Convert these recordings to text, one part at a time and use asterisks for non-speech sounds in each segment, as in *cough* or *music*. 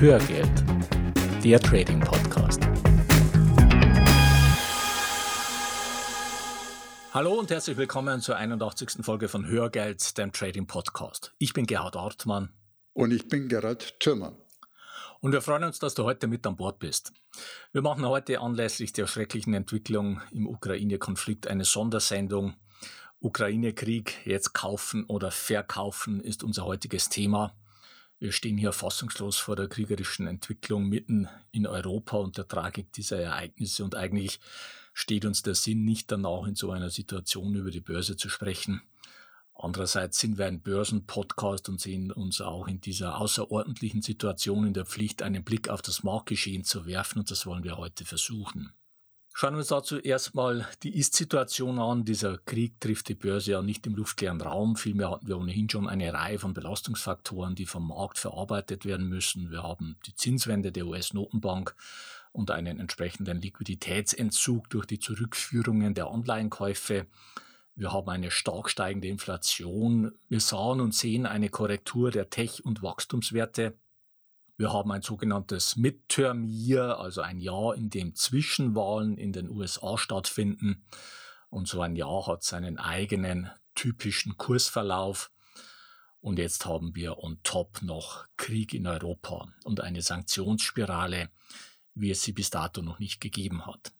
Hörgeld, der Trading Podcast. Hallo und herzlich willkommen zur 81. Folge von Hörgeld, dem Trading Podcast. Ich bin Gerhard Ortmann. Und ich bin Gerhard Thürmann. Und wir freuen uns, dass du heute mit an Bord bist. Wir machen heute anlässlich der schrecklichen Entwicklung im Ukraine-Konflikt eine Sondersendung. Ukraine-Krieg, jetzt kaufen oder verkaufen ist unser heutiges Thema. Wir stehen hier fassungslos vor der kriegerischen Entwicklung mitten in Europa und der Tragik dieser Ereignisse und eigentlich steht uns der Sinn nicht danach, in so einer Situation über die Börse zu sprechen. Andererseits sind wir ein Börsenpodcast und sehen uns auch in dieser außerordentlichen Situation in der Pflicht, einen Blick auf das Marktgeschehen zu werfen und das wollen wir heute versuchen. Schauen wir uns dazu erstmal die Ist-Situation an. Dieser Krieg trifft die Börse ja nicht im luftleeren Raum. Vielmehr hatten wir ohnehin schon eine Reihe von Belastungsfaktoren, die vom Markt verarbeitet werden müssen. Wir haben die Zinswende der US-Notenbank und einen entsprechenden Liquiditätsentzug durch die Zurückführungen der Anleihenkäufe. Wir haben eine stark steigende Inflation. Wir sahen und sehen eine Korrektur der Tech- und Wachstumswerte. Wir haben ein sogenanntes Midterm Year, also ein Jahr, in dem Zwischenwahlen in den USA stattfinden. Und so ein Jahr hat seinen eigenen typischen Kursverlauf. Und jetzt haben wir on top noch Krieg in Europa und eine Sanktionsspirale, wie es sie bis dato noch nicht gegeben hat.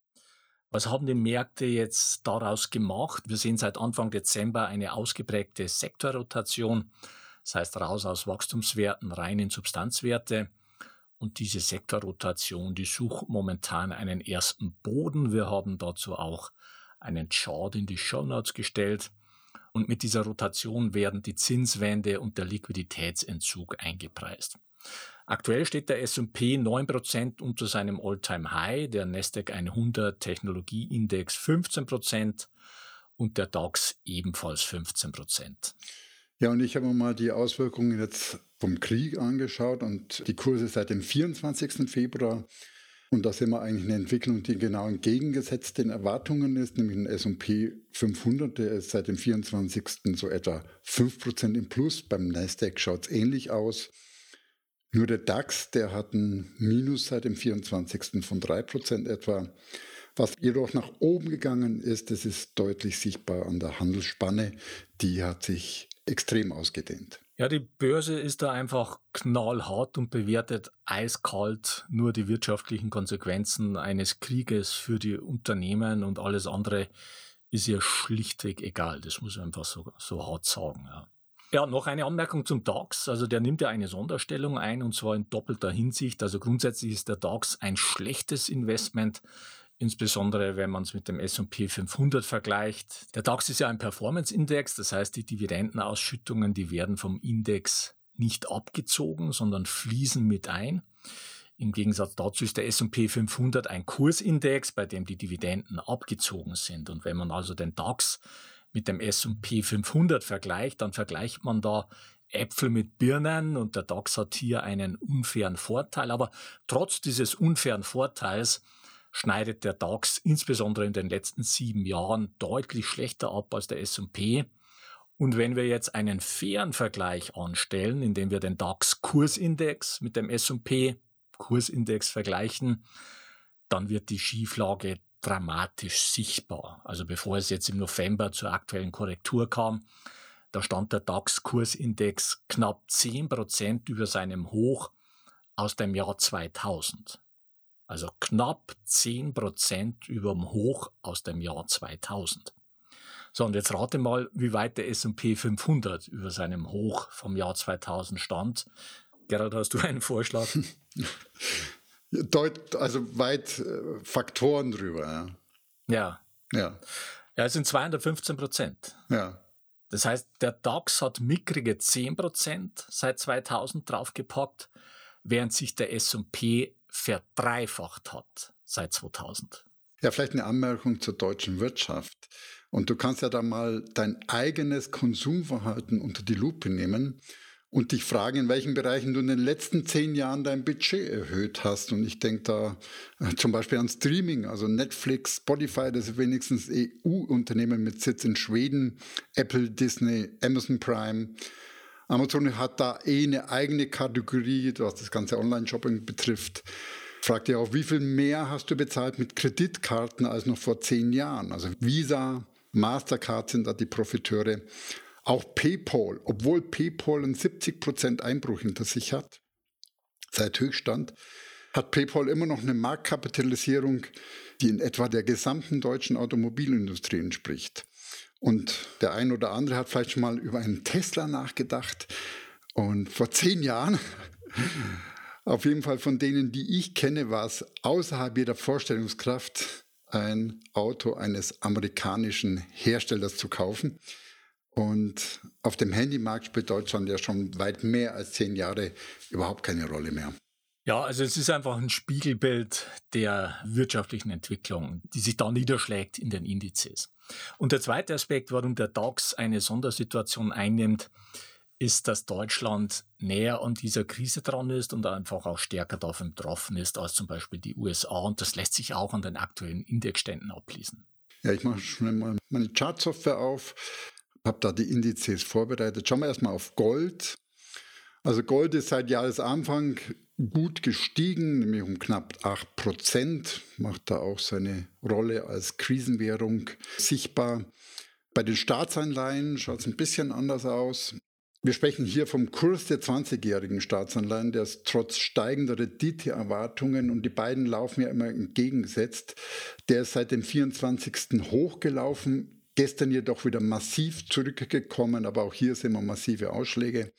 Was haben die Märkte jetzt daraus gemacht? Wir sehen seit Anfang Dezember eine ausgeprägte Sektorrotation. Das heißt, raus aus Wachstumswerten, rein in Substanzwerte. Und diese Sektorrotation, die sucht momentan einen ersten Boden. Wir haben dazu auch einen Chart in die Show Notes gestellt. Und mit dieser Rotation werden die Zinswende und der Liquiditätsentzug eingepreist. Aktuell steht der S&P 9% unter seinem All-Time-High, der Nasdaq 100 Technologieindex 15% und der DAX ebenfalls 15%. Ja, und ich habe mir mal die Auswirkungen jetzt vom Krieg angeschaut und die Kurse seit dem 24. Februar. Und da sehen wir eigentlich eine Entwicklung, die genau entgegengesetzt den Erwartungen ist, nämlich ein S&P 500, der ist seit dem 24. so etwa 5% im Plus. Beim Nasdaq schaut es ähnlich aus. Nur der DAX, der hat ein Minus seit dem 24. von 3% etwa. Was jedoch nach oben gegangen ist, das ist deutlich sichtbar an der Handelsspanne. Die hat sich extrem ausgedehnt. Ja, die Börse ist da einfach knallhart und bewertet eiskalt nur die wirtschaftlichen Konsequenzen eines Krieges für die Unternehmen und alles andere ist ihr schlichtweg egal. Das muss man einfach so, so hart sagen. Ja. Ja, noch eine Anmerkung zum DAX. Also der nimmt ja eine Sonderstellung ein und zwar in doppelter Hinsicht. Also grundsätzlich ist der DAX ein schlechtes Investment insbesondere wenn man es mit dem S&P 500 vergleicht. Der DAX ist ja ein Performance-Index, das heißt, die Dividendenausschüttungen, die werden vom Index nicht abgezogen, sondern fließen mit ein. Im Gegensatz dazu ist der S&P 500 ein Kursindex, bei dem die Dividenden abgezogen sind. Und wenn man also den DAX mit dem S&P 500 vergleicht, dann vergleicht man da Äpfel mit Birnen und der DAX hat hier einen unfairen Vorteil. Aber trotz dieses unfairen Vorteils schneidet der DAX insbesondere in den letzten sieben Jahren deutlich schlechter ab als der S&P. Und wenn wir jetzt einen fairen Vergleich anstellen, indem wir den DAX-Kursindex mit dem S&P-Kursindex vergleichen, dann wird die Schieflage dramatisch sichtbar. Also bevor es jetzt im November zur aktuellen Korrektur kam, da stand der DAX-Kursindex knapp 10% über seinem Hoch aus dem Jahr 2000. Also knapp 10% über dem Hoch aus dem Jahr 2000. So, und jetzt rate mal, wie weit der S&P 500 über seinem Hoch vom Jahr 2000 stand. Gerald, hast du einen Vorschlag? *laughs* Deut, also weit äh, Faktoren drüber. Ja. Ja. Ja. Ja, es sind 215 Prozent. Ja. Das heißt, der DAX hat mickrige 10 Prozent seit 2000 draufgepackt, während sich der S&P verdreifacht hat seit 2000. Ja, vielleicht eine Anmerkung zur deutschen Wirtschaft. Und du kannst ja da mal dein eigenes Konsumverhalten unter die Lupe nehmen und dich fragen, in welchen Bereichen du in den letzten zehn Jahren dein Budget erhöht hast. Und ich denke da äh, zum Beispiel an Streaming, also Netflix, Spotify, das ist wenigstens EU-Unternehmen mit Sitz in Schweden, Apple, Disney, Amazon Prime. Amazon hat da eh eine eigene Kategorie, was das ganze Online-Shopping betrifft. Fragt ihr auch, wie viel mehr hast du bezahlt mit Kreditkarten als noch vor zehn Jahren? Also Visa, Mastercard sind da die Profiteure. Auch PayPal, obwohl PayPal einen 70% Einbruch hinter sich hat, seit Höchststand, hat PayPal immer noch eine Marktkapitalisierung, die in etwa der gesamten deutschen Automobilindustrie entspricht. Und der ein oder andere hat vielleicht schon mal über einen Tesla nachgedacht. Und vor zehn Jahren, *laughs* auf jeden Fall von denen, die ich kenne, war es außerhalb jeder Vorstellungskraft, ein Auto eines amerikanischen Herstellers zu kaufen. Und auf dem Handymarkt spielt Deutschland ja schon weit mehr als zehn Jahre überhaupt keine Rolle mehr. Ja, also es ist einfach ein Spiegelbild der wirtschaftlichen Entwicklung, die sich da niederschlägt in den Indizes. Und der zweite Aspekt, warum der DAX eine Sondersituation einnimmt, ist, dass Deutschland näher an dieser Krise dran ist und einfach auch stärker davon betroffen ist als zum Beispiel die USA. Und das lässt sich auch an den aktuellen Indexständen ablesen. Ja, ich mache schnell mal meine Chartsoftware auf, habe da die Indizes vorbereitet. Schauen wir erstmal auf Gold. Also Gold ist seit Jahresanfang gut gestiegen, nämlich um knapp 8 Prozent, macht da auch seine Rolle als Krisenwährung sichtbar. Bei den Staatsanleihen schaut es ein bisschen anders aus. Wir sprechen hier vom Kurs der 20-jährigen Staatsanleihen, der ist trotz steigender Renditeerwartungen und die beiden laufen ja immer entgegengesetzt. Der ist seit dem 24. hochgelaufen, gestern jedoch wieder massiv zurückgekommen, aber auch hier sehen wir massive Ausschläge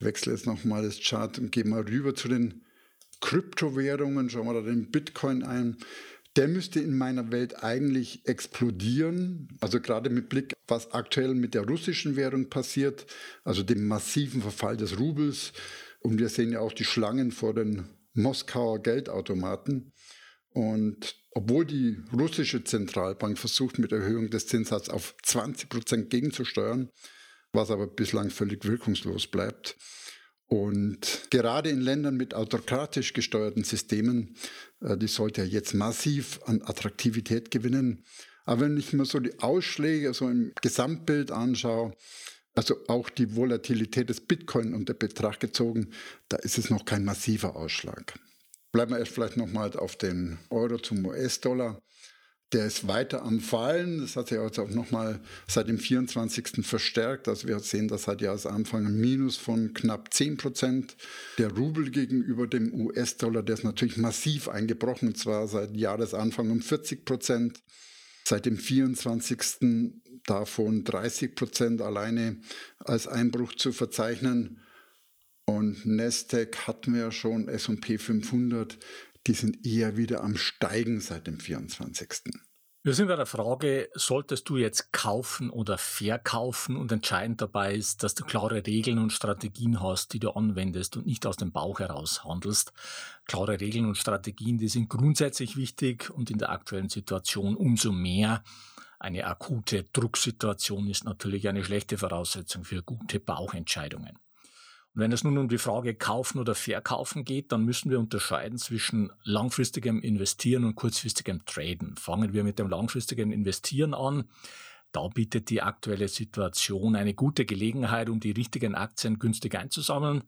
wechsle jetzt nochmal das Chart und gehe mal rüber zu den Kryptowährungen, schauen wir da den Bitcoin ein. Der müsste in meiner Welt eigentlich explodieren. Also gerade mit Blick, was aktuell mit der russischen Währung passiert, also dem massiven Verfall des Rubels. Und wir sehen ja auch die Schlangen vor den Moskauer Geldautomaten. Und obwohl die russische Zentralbank versucht, mit Erhöhung des Zinssatzes auf 20 Prozent gegenzusteuern, was aber bislang völlig wirkungslos bleibt. Und gerade in Ländern mit autokratisch gesteuerten Systemen, äh, die sollte ja jetzt massiv an Attraktivität gewinnen. Aber wenn ich mir so die Ausschläge so im Gesamtbild anschaue, also auch die Volatilität des Bitcoin unter Betracht gezogen, da ist es noch kein massiver Ausschlag. Bleiben wir erst vielleicht nochmal auf den Euro zum US-Dollar. Der ist weiter am Fallen. Das hat sich also auch nochmal seit dem 24. verstärkt. Also wir sehen das seit Jahresanfang ein Minus von knapp 10 Prozent. Der Rubel gegenüber dem US-Dollar, der ist natürlich massiv eingebrochen, und zwar seit Jahresanfang um 40 Prozent. Seit dem 24. davon 30 Prozent alleine als Einbruch zu verzeichnen. Und Nasdaq hatten wir schon, S&P 500, die sind eher wieder am Steigen seit dem 24. Wir sind bei der Frage, solltest du jetzt kaufen oder verkaufen? Und entscheidend dabei ist, dass du klare Regeln und Strategien hast, die du anwendest und nicht aus dem Bauch heraus handelst. Klare Regeln und Strategien, die sind grundsätzlich wichtig und in der aktuellen Situation umso mehr. Eine akute Drucksituation ist natürlich eine schlechte Voraussetzung für gute Bauchentscheidungen. Und wenn es nun um die Frage kaufen oder verkaufen geht, dann müssen wir unterscheiden zwischen langfristigem Investieren und kurzfristigem Traden. Fangen wir mit dem langfristigen Investieren an. Da bietet die aktuelle Situation eine gute Gelegenheit, um die richtigen Aktien günstig einzusammeln.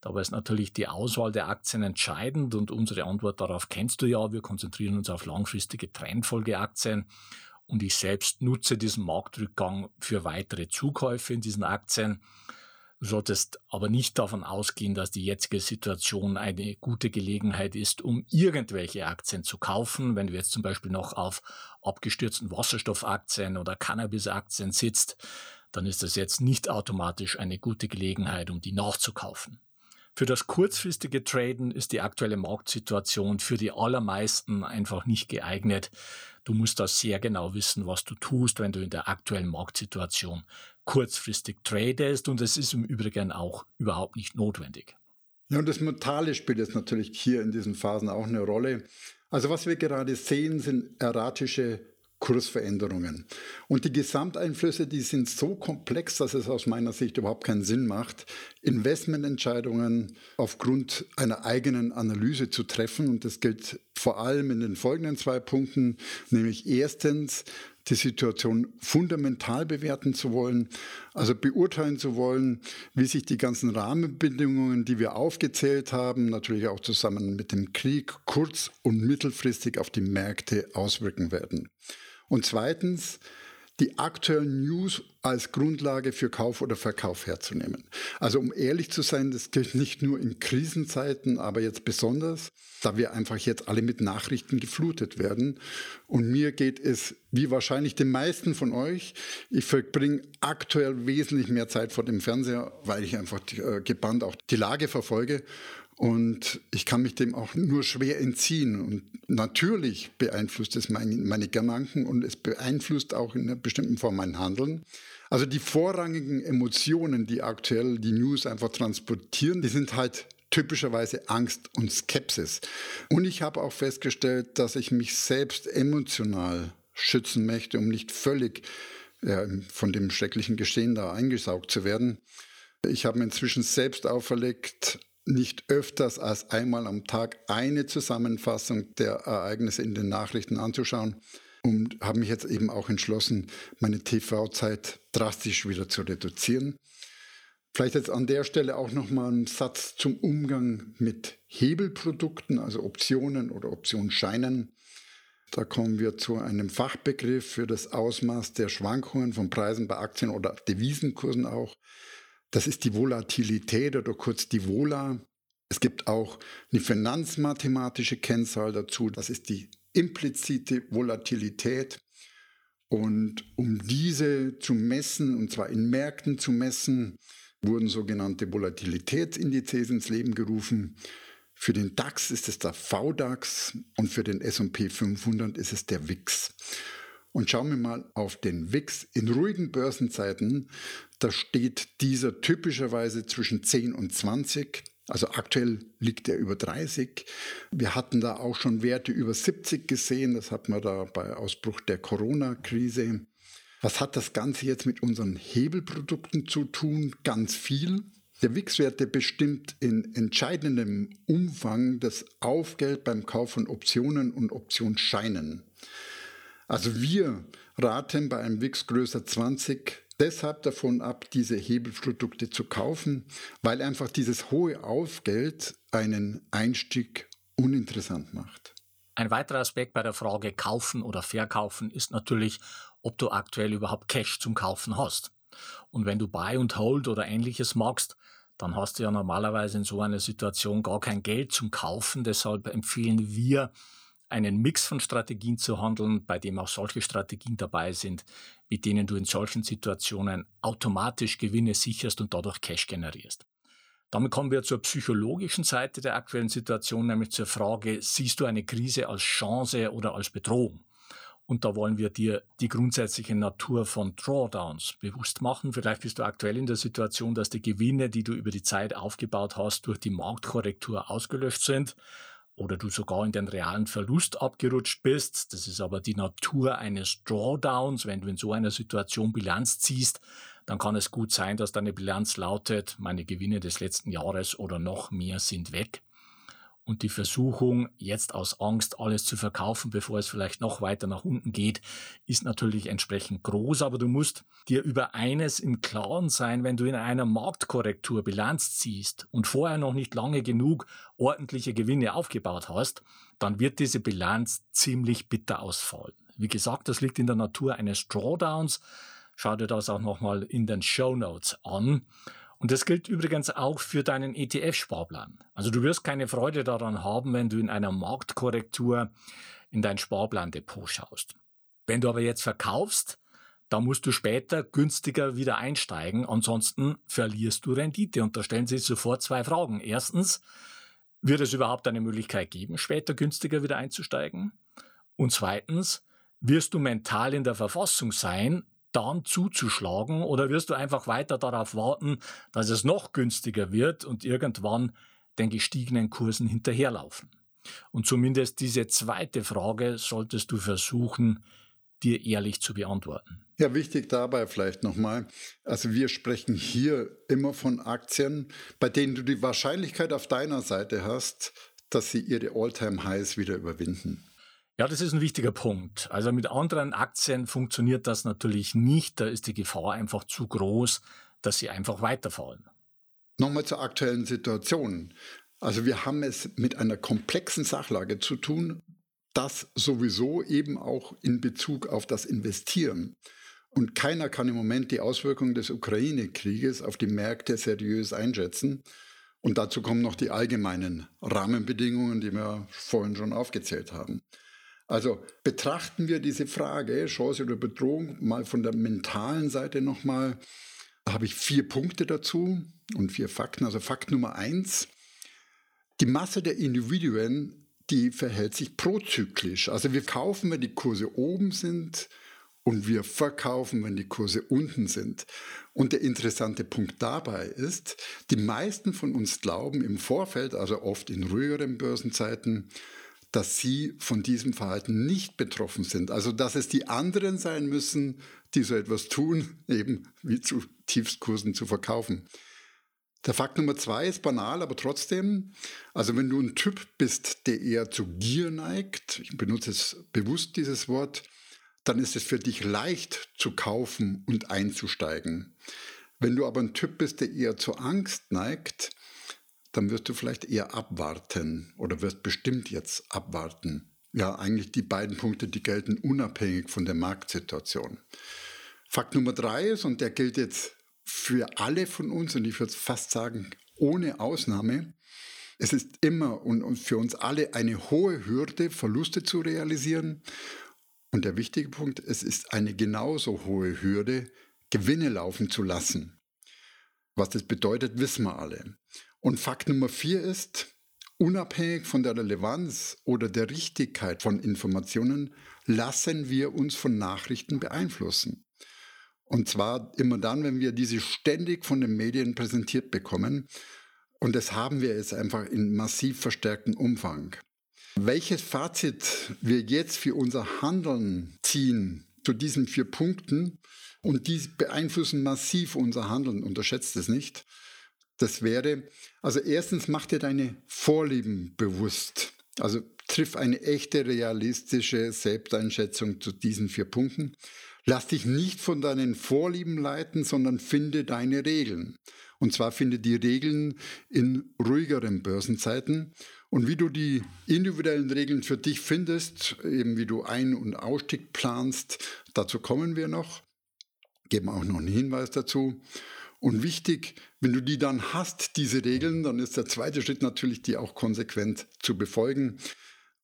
Dabei ist natürlich die Auswahl der Aktien entscheidend und unsere Antwort darauf kennst du ja. Wir konzentrieren uns auf langfristige Trendfolgeaktien und ich selbst nutze diesen Marktrückgang für weitere Zukäufe in diesen Aktien. Du solltest aber nicht davon ausgehen, dass die jetzige Situation eine gute Gelegenheit ist, um irgendwelche Aktien zu kaufen. Wenn du jetzt zum Beispiel noch auf abgestürzten Wasserstoffaktien oder Cannabisaktien sitzt, dann ist das jetzt nicht automatisch eine gute Gelegenheit, um die nachzukaufen. Für das kurzfristige Traden ist die aktuelle Marktsituation für die allermeisten einfach nicht geeignet. Du musst da sehr genau wissen, was du tust, wenn du in der aktuellen Marktsituation kurzfristig tradest und es ist im Übrigen auch überhaupt nicht notwendig. Ja, und das Mentale spielt jetzt natürlich hier in diesen Phasen auch eine Rolle. Also was wir gerade sehen, sind erratische Kursveränderungen. Und die Gesamteinflüsse, die sind so komplex, dass es aus meiner Sicht überhaupt keinen Sinn macht, Investmententscheidungen aufgrund einer eigenen Analyse zu treffen. Und das gilt vor allem in den folgenden zwei Punkten, nämlich erstens, die Situation fundamental bewerten zu wollen, also beurteilen zu wollen, wie sich die ganzen Rahmenbedingungen, die wir aufgezählt haben, natürlich auch zusammen mit dem Krieg kurz- und mittelfristig auf die Märkte auswirken werden. Und zweitens, die aktuellen News als Grundlage für Kauf oder Verkauf herzunehmen. Also um ehrlich zu sein, das gilt nicht nur in Krisenzeiten, aber jetzt besonders, da wir einfach jetzt alle mit Nachrichten geflutet werden. Und mir geht es, wie wahrscheinlich den meisten von euch, ich verbringe aktuell wesentlich mehr Zeit vor dem Fernseher, weil ich einfach äh, gebannt auch die Lage verfolge. Und ich kann mich dem auch nur schwer entziehen. Und natürlich beeinflusst es meine, meine Gedanken und es beeinflusst auch in einer bestimmten Form mein Handeln. Also die vorrangigen Emotionen, die aktuell die News einfach transportieren, die sind halt typischerweise Angst und Skepsis. Und ich habe auch festgestellt, dass ich mich selbst emotional schützen möchte, um nicht völlig äh, von dem schrecklichen Geschehen da eingesaugt zu werden. Ich habe mir inzwischen selbst auferlegt, nicht öfters als einmal am Tag eine Zusammenfassung der Ereignisse in den Nachrichten anzuschauen und habe mich jetzt eben auch entschlossen, meine TV-Zeit drastisch wieder zu reduzieren. Vielleicht jetzt an der Stelle auch noch mal ein Satz zum Umgang mit Hebelprodukten, also Optionen oder Optionsscheinen. Da kommen wir zu einem Fachbegriff für das Ausmaß der Schwankungen von Preisen bei Aktien oder Devisenkursen auch. Das ist die Volatilität oder kurz die Vola. Es gibt auch eine finanzmathematische Kennzahl dazu. Das ist die implizite Volatilität. Und um diese zu messen, und zwar in Märkten zu messen, wurden sogenannte Volatilitätsindizes ins Leben gerufen. Für den DAX ist es der VDAX und für den S&P 500 ist es der WIX. Und schauen wir mal auf den WIX. In ruhigen Börsenzeiten, da steht dieser typischerweise zwischen 10 und 20. Also aktuell liegt er über 30. Wir hatten da auch schon Werte über 70 gesehen. Das hat man da bei Ausbruch der Corona-Krise. Was hat das Ganze jetzt mit unseren Hebelprodukten zu tun? Ganz viel. Der WIX-Wert bestimmt in entscheidendem Umfang das Aufgeld beim Kauf von Optionen und Optionsscheinen. Also wir raten bei einem WIX größer 20 deshalb davon ab, diese Hebelprodukte zu kaufen, weil einfach dieses hohe Aufgeld einen Einstieg uninteressant macht. Ein weiterer Aspekt bei der Frage kaufen oder verkaufen ist natürlich, ob du aktuell überhaupt Cash zum Kaufen hast. Und wenn du Buy und Hold oder ähnliches magst, dann hast du ja normalerweise in so einer Situation gar kein Geld zum Kaufen. Deshalb empfehlen wir, einen Mix von Strategien zu handeln, bei dem auch solche Strategien dabei sind, mit denen du in solchen Situationen automatisch Gewinne sicherst und dadurch Cash generierst. Damit kommen wir zur psychologischen Seite der aktuellen Situation, nämlich zur Frage, siehst du eine Krise als Chance oder als Bedrohung? Und da wollen wir dir die grundsätzliche Natur von Drawdowns bewusst machen. Vielleicht bist du aktuell in der Situation, dass die Gewinne, die du über die Zeit aufgebaut hast, durch die Marktkorrektur ausgelöscht sind oder du sogar in den realen Verlust abgerutscht bist. Das ist aber die Natur eines Drawdowns. Wenn du in so einer Situation Bilanz ziehst, dann kann es gut sein, dass deine Bilanz lautet, meine Gewinne des letzten Jahres oder noch mehr sind weg. Und die Versuchung, jetzt aus Angst alles zu verkaufen, bevor es vielleicht noch weiter nach unten geht, ist natürlich entsprechend groß. Aber du musst dir über eines im Klaren sein, wenn du in einer Marktkorrektur Bilanz ziehst und vorher noch nicht lange genug ordentliche Gewinne aufgebaut hast, dann wird diese Bilanz ziemlich bitter ausfallen. Wie gesagt, das liegt in der Natur eines Drawdowns. Schau dir das auch nochmal in den Show Notes an. Und das gilt übrigens auch für deinen ETF-Sparplan. Also du wirst keine Freude daran haben, wenn du in einer Marktkorrektur in dein Sparplandepot schaust. Wenn du aber jetzt verkaufst, da musst du später günstiger wieder einsteigen, ansonsten verlierst du Rendite. Und da stellen sich sofort zwei Fragen. Erstens, wird es überhaupt eine Möglichkeit geben, später günstiger wieder einzusteigen? Und zweitens, wirst du mental in der Verfassung sein, dann zuzuschlagen oder wirst du einfach weiter darauf warten, dass es noch günstiger wird und irgendwann den gestiegenen Kursen hinterherlaufen? Und zumindest diese zweite Frage solltest du versuchen, dir ehrlich zu beantworten. Ja, wichtig dabei vielleicht nochmal. Also wir sprechen hier immer von Aktien, bei denen du die Wahrscheinlichkeit auf deiner Seite hast, dass sie ihre All-Time-Highs wieder überwinden. Ja, das ist ein wichtiger Punkt. Also mit anderen Aktien funktioniert das natürlich nicht. Da ist die Gefahr einfach zu groß, dass sie einfach weiterfallen. Nochmal zur aktuellen Situation. Also wir haben es mit einer komplexen Sachlage zu tun, das sowieso eben auch in Bezug auf das Investieren. Und keiner kann im Moment die Auswirkungen des Ukraine-Krieges auf die Märkte seriös einschätzen. Und dazu kommen noch die allgemeinen Rahmenbedingungen, die wir vorhin schon aufgezählt haben. Also betrachten wir diese Frage, Chance oder Bedrohung, mal von der mentalen Seite nochmal. Da habe ich vier Punkte dazu und vier Fakten. Also Fakt Nummer eins, die Masse der Individuen, die verhält sich prozyklisch. Also wir kaufen, wenn die Kurse oben sind und wir verkaufen, wenn die Kurse unten sind. Und der interessante Punkt dabei ist, die meisten von uns glauben im Vorfeld, also oft in ruhigeren Börsenzeiten, dass sie von diesem Verhalten nicht betroffen sind. Also dass es die anderen sein müssen, die so etwas tun, *laughs* eben wie zu Tiefstkursen zu verkaufen. Der Fakt Nummer zwei ist banal, aber trotzdem, also wenn du ein Typ bist, der eher zu Gier neigt, ich benutze es bewusst dieses Wort, dann ist es für dich leicht zu kaufen und einzusteigen. Wenn du aber ein Typ bist, der eher zur Angst neigt, dann wirst du vielleicht eher abwarten oder wirst bestimmt jetzt abwarten. Ja, eigentlich die beiden Punkte, die gelten unabhängig von der Marktsituation. Fakt Nummer drei ist, und der gilt jetzt für alle von uns, und ich würde fast sagen, ohne Ausnahme, es ist immer und für uns alle eine hohe Hürde, Verluste zu realisieren. Und der wichtige Punkt, es ist eine genauso hohe Hürde, Gewinne laufen zu lassen. Was das bedeutet, wissen wir alle. Und Fakt Nummer vier ist, unabhängig von der Relevanz oder der Richtigkeit von Informationen, lassen wir uns von Nachrichten beeinflussen. Und zwar immer dann, wenn wir diese ständig von den Medien präsentiert bekommen. Und das haben wir jetzt einfach in massiv verstärktem Umfang. Welches Fazit wir jetzt für unser Handeln ziehen zu diesen vier Punkten, und die beeinflussen massiv unser Handeln, unterschätzt es nicht, das wäre, also erstens mach dir deine Vorlieben bewusst. Also triff eine echte realistische Selbsteinschätzung zu diesen vier Punkten. Lass dich nicht von deinen Vorlieben leiten, sondern finde deine Regeln. Und zwar finde die Regeln in ruhigeren Börsenzeiten. Und wie du die individuellen Regeln für dich findest, eben wie du Ein- und Ausstieg planst, dazu kommen wir noch. Geben auch noch einen Hinweis dazu. Und wichtig, wenn du die dann hast, diese Regeln, dann ist der zweite Schritt natürlich, die auch konsequent zu befolgen.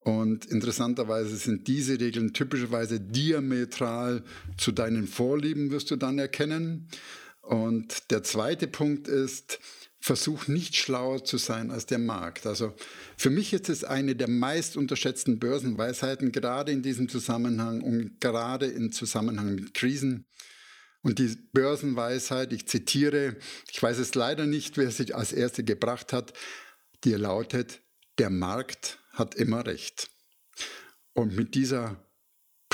Und interessanterweise sind diese Regeln typischerweise diametral zu deinen Vorlieben, wirst du dann erkennen. Und der zweite Punkt ist, versuch nicht schlauer zu sein als der Markt. Also für mich ist es eine der meist unterschätzten Börsenweisheiten, gerade in diesem Zusammenhang und gerade im Zusammenhang mit Krisen. Und die Börsenweisheit, ich zitiere, ich weiß es leider nicht, wer sie als erste gebracht hat, die lautet, der Markt hat immer recht. Und mit dieser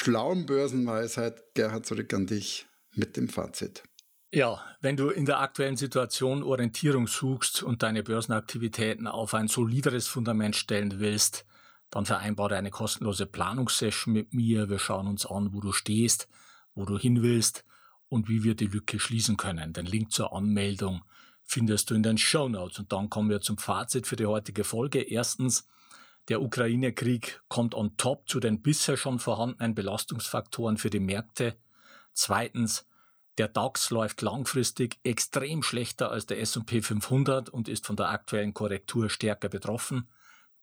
schlauen Börsenweisheit, Gerhard, zurück an dich mit dem Fazit. Ja, wenn du in der aktuellen Situation Orientierung suchst und deine Börsenaktivitäten auf ein solideres Fundament stellen willst, dann vereinbare eine kostenlose Planungssession mit mir. Wir schauen uns an, wo du stehst, wo du hin willst und wie wir die Lücke schließen können. Den Link zur Anmeldung findest du in den Show Notes. Und dann kommen wir zum Fazit für die heutige Folge. Erstens, der Ukraine-Krieg kommt on top zu den bisher schon vorhandenen Belastungsfaktoren für die Märkte. Zweitens, der DAX läuft langfristig extrem schlechter als der S&P 500 und ist von der aktuellen Korrektur stärker betroffen.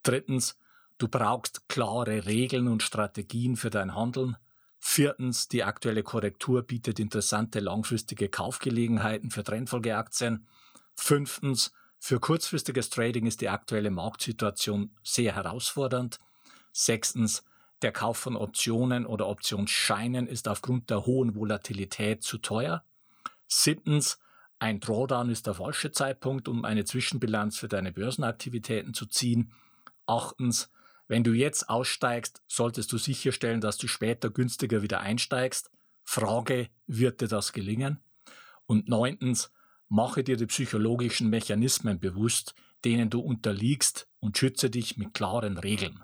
Drittens, du brauchst klare Regeln und Strategien für dein Handeln. Viertens, die aktuelle Korrektur bietet interessante langfristige Kaufgelegenheiten für Trendfolgeaktien. Fünftens, für kurzfristiges Trading ist die aktuelle Marktsituation sehr herausfordernd. Sechstens, der Kauf von Optionen oder Optionsscheinen ist aufgrund der hohen Volatilität zu teuer. Siebtens, ein Drawdown ist der falsche Zeitpunkt, um eine Zwischenbilanz für deine Börsenaktivitäten zu ziehen. Achtens, wenn du jetzt aussteigst, solltest du sicherstellen, dass du später günstiger wieder einsteigst. Frage, wird dir das gelingen? Und neuntens, mache dir die psychologischen Mechanismen bewusst, denen du unterliegst und schütze dich mit klaren Regeln.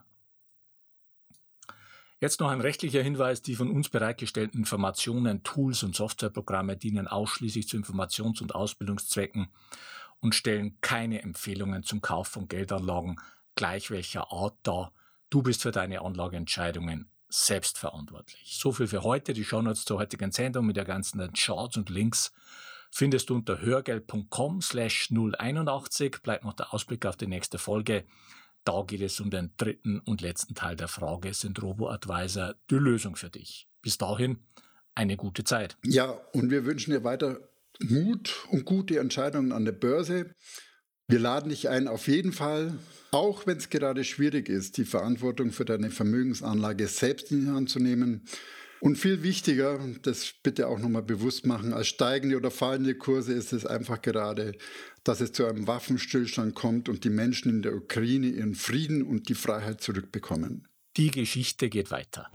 Jetzt noch ein rechtlicher Hinweis. Die von uns bereitgestellten Informationen, Tools und Softwareprogramme dienen ausschließlich zu Informations- und Ausbildungszwecken und stellen keine Empfehlungen zum Kauf von Geldanlagen gleich welcher Art dar. Du bist für deine Anlageentscheidungen selbstverantwortlich. So viel für heute. Die Shownotes zur heutigen Sendung mit der ganzen Charts und Links findest du unter hörgeld.com slash 081. Bleibt noch der Ausblick auf die nächste Folge. Da geht es um den dritten und letzten Teil der Frage, sind Robo-Advisor die Lösung für dich? Bis dahin eine gute Zeit. Ja, und wir wünschen dir weiter Mut und gute Entscheidungen an der Börse. Wir laden dich ein, auf jeden Fall, auch wenn es gerade schwierig ist, die Verantwortung für deine Vermögensanlage selbst in die Hand zu nehmen. Und viel wichtiger, das bitte auch nochmal bewusst machen, als steigende oder fallende Kurse ist es einfach gerade, dass es zu einem Waffenstillstand kommt und die Menschen in der Ukraine ihren Frieden und die Freiheit zurückbekommen. Die Geschichte geht weiter.